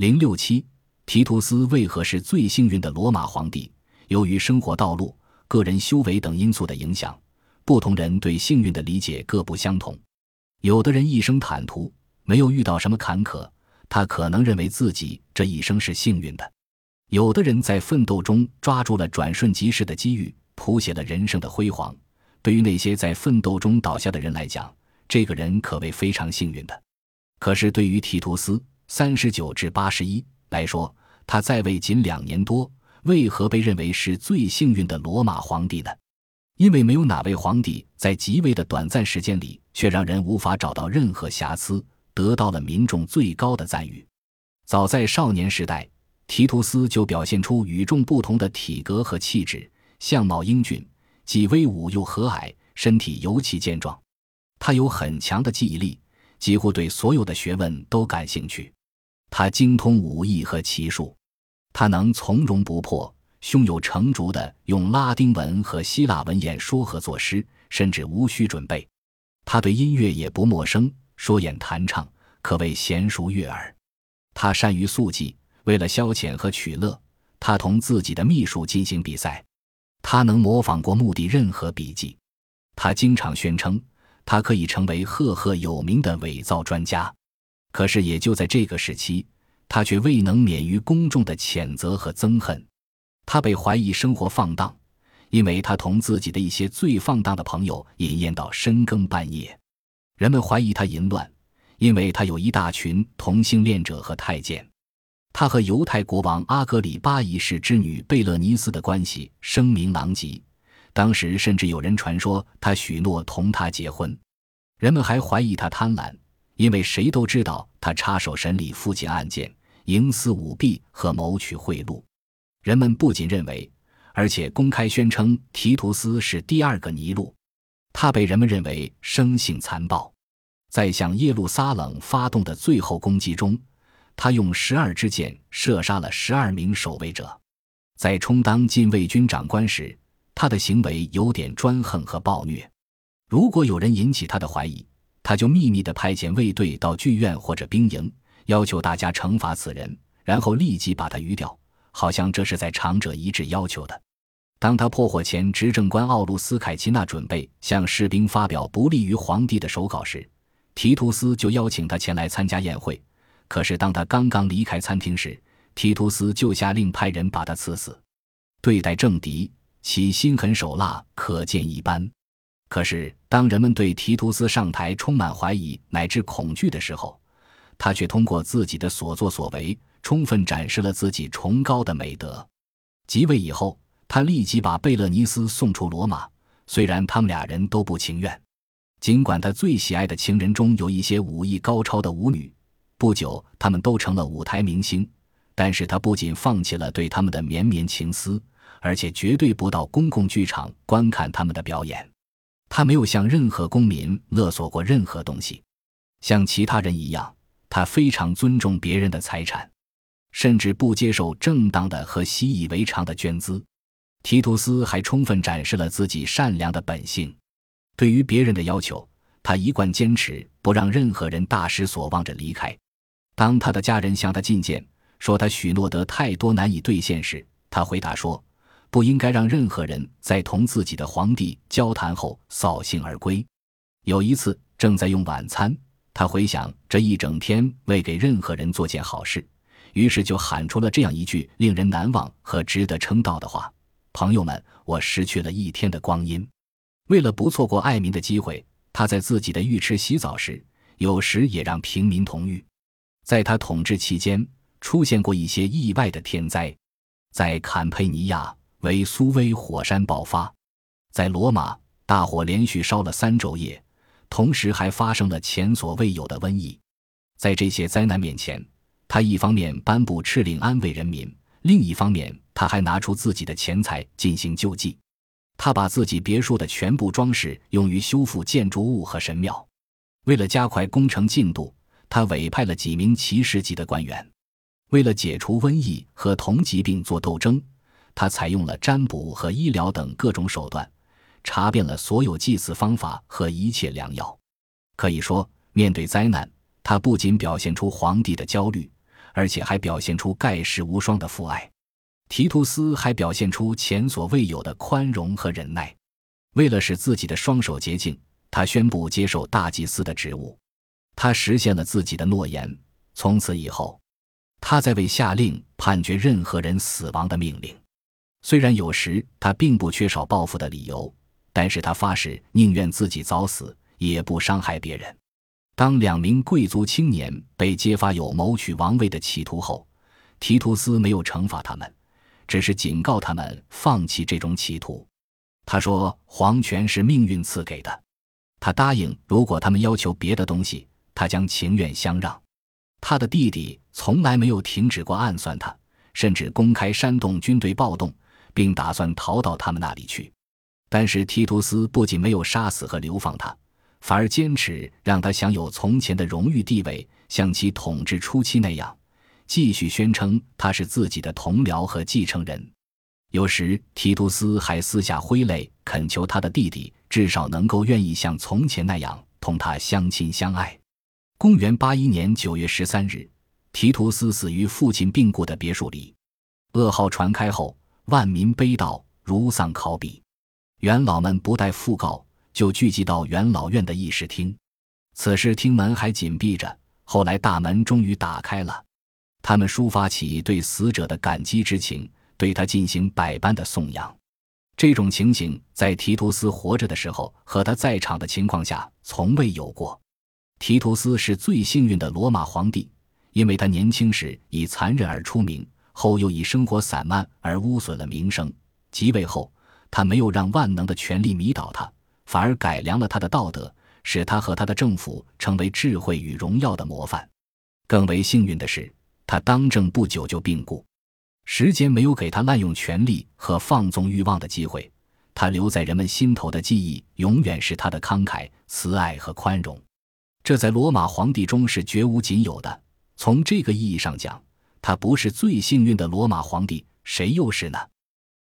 零六七，提图斯为何是最幸运的罗马皇帝？由于生活道路、个人修为等因素的影响，不同人对幸运的理解各不相同。有的人一生坦途，没有遇到什么坎坷，他可能认为自己这一生是幸运的；有的人在奋斗中抓住了转瞬即逝的机遇，谱写了人生的辉煌。对于那些在奋斗中倒下的人来讲，这个人可谓非常幸运的。可是对于提图斯（三十九至八十一）来说，他在位仅两年多。为何被认为是最幸运的罗马皇帝呢？因为没有哪位皇帝在极为的短暂时间里，却让人无法找到任何瑕疵，得到了民众最高的赞誉。早在少年时代，提图斯就表现出与众不同的体格和气质，相貌英俊，既威武又和蔼，身体尤其健壮。他有很强的记忆力，几乎对所有的学问都感兴趣。他精通武艺和骑术。他能从容不迫、胸有成竹地用拉丁文和希腊文演说和作诗，甚至无需准备。他对音乐也不陌生，说演弹唱可谓娴熟悦耳。他善于速记，为了消遣和取乐，他同自己的秘书进行比赛。他能模仿过墓地任何笔记。他经常宣称，他可以成为赫赫有名的伪造专家。可是，也就在这个时期。他却未能免于公众的谴责和憎恨，他被怀疑生活放荡，因为他同自己的一些最放荡的朋友饮宴到深更半夜。人们怀疑他淫乱，因为他有一大群同性恋者和太监。他和犹太国王阿格里巴一世之女贝勒尼斯的关系声名狼藉，当时甚至有人传说他许诺同他结婚。人们还怀疑他贪婪，因为谁都知道他插手审理父亲案件。营私舞弊和谋取贿赂，人们不仅认为，而且公开宣称提图斯是第二个尼禄。他被人们认为生性残暴，在向耶路撒冷发动的最后攻击中，他用十二支箭射杀了十二名守卫者。在充当禁卫军长官时，他的行为有点专横和暴虐。如果有人引起他的怀疑，他就秘密地派遣卫队到剧院或者兵营。要求大家惩罚此人，然后立即把他鱼掉，好像这是在长者一致要求的。当他破获前执政官奥卢斯凯奇纳准备向士兵发表不利于皇帝的手稿时，提图斯就邀请他前来参加宴会。可是当他刚刚离开餐厅时，提图斯就下令派人把他刺死。对待政敌，其心狠手辣可见一斑。可是当人们对提图斯上台充满怀疑乃至恐惧的时候，他却通过自己的所作所为，充分展示了自己崇高的美德。即位以后，他立即把贝勒尼斯送出罗马，虽然他们俩人都不情愿。尽管他最喜爱的情人中有一些武艺高超的舞女，不久他们都成了舞台明星，但是他不仅放弃了对他们的绵绵情思，而且绝对不到公共剧场观看他们的表演。他没有向任何公民勒索过任何东西，像其他人一样。他非常尊重别人的财产，甚至不接受正当的和习以为常的捐资。提图斯还充分展示了自己善良的本性。对于别人的要求，他一贯坚持不让任何人大失所望着离开。当他的家人向他进谏，说他许诺得太多难以兑现时，他回答说：“不应该让任何人在同自己的皇帝交谈后扫兴而归。”有一次，正在用晚餐。他回想这一整天未给任何人做件好事，于是就喊出了这样一句令人难忘和值得称道的话：“朋友们，我失去了一天的光阴。”为了不错过爱民的机会，他在自己的浴池洗澡时，有时也让平民同浴。在他统治期间，出现过一些意外的天灾：在坎佩尼亚，维苏威火山爆发；在罗马，大火连续烧了三昼夜。同时还发生了前所未有的瘟疫，在这些灾难面前，他一方面颁布敕令安慰人民，另一方面他还拿出自己的钱财进行救济。他把自己别墅的全部装饰用于修复建筑物和神庙。为了加快工程进度，他委派了几名骑士级的官员。为了解除瘟疫和同疾病做斗争，他采用了占卜和医疗等各种手段。查遍了所有祭祀方法和一切良药，可以说，面对灾难，他不仅表现出皇帝的焦虑，而且还表现出盖世无双的父爱。提图斯还表现出前所未有的宽容和忍耐。为了使自己的双手洁净，他宣布接受大祭司的职务。他实现了自己的诺言。从此以后，他在未下令判决任何人死亡的命令。虽然有时他并不缺少报复的理由，但是他发誓宁愿自己早死，也不伤害别人。当两名贵族青年被揭发有谋取王位的企图后，提图斯没有惩罚他们，只是警告他们放弃这种企图。他说：“皇权是命运赐给的。”他答应，如果他们要求别的东西，他将情愿相让。他的弟弟从来没有停止过暗算他，甚至公开煽动军队暴动，并打算逃到他们那里去。但是提图斯不仅没有杀死和流放他，反而坚持让他享有从前的荣誉地位，像其统治初期那样，继续宣称他是自己的同僚和继承人。有时提图斯还私下挥泪恳求他的弟弟至少能够愿意像从前那样同他相亲相爱。公元八一年九月十三日，提图斯死于父亲病故的别墅里。噩耗传开后，万民悲悼，如丧考妣。元老们不待讣告，就聚集到元老院的议事厅。此时厅门还紧闭着，后来大门终于打开了。他们抒发起对死者的感激之情，对他进行百般的颂扬。这种情形在提图斯活着的时候和他在场的情况下从未有过。提图斯是最幸运的罗马皇帝，因为他年轻时以残忍而出名，后又以生活散漫而污损了名声。即位后，他没有让万能的权力迷倒他，反而改良了他的道德，使他和他的政府成为智慧与荣耀的模范。更为幸运的是，他当政不久就病故，时间没有给他滥用权力和放纵欲望的机会。他留在人们心头的记忆，永远是他的慷慨、慈爱和宽容。这在罗马皇帝中是绝无仅有的。从这个意义上讲，他不是最幸运的罗马皇帝，谁又是呢？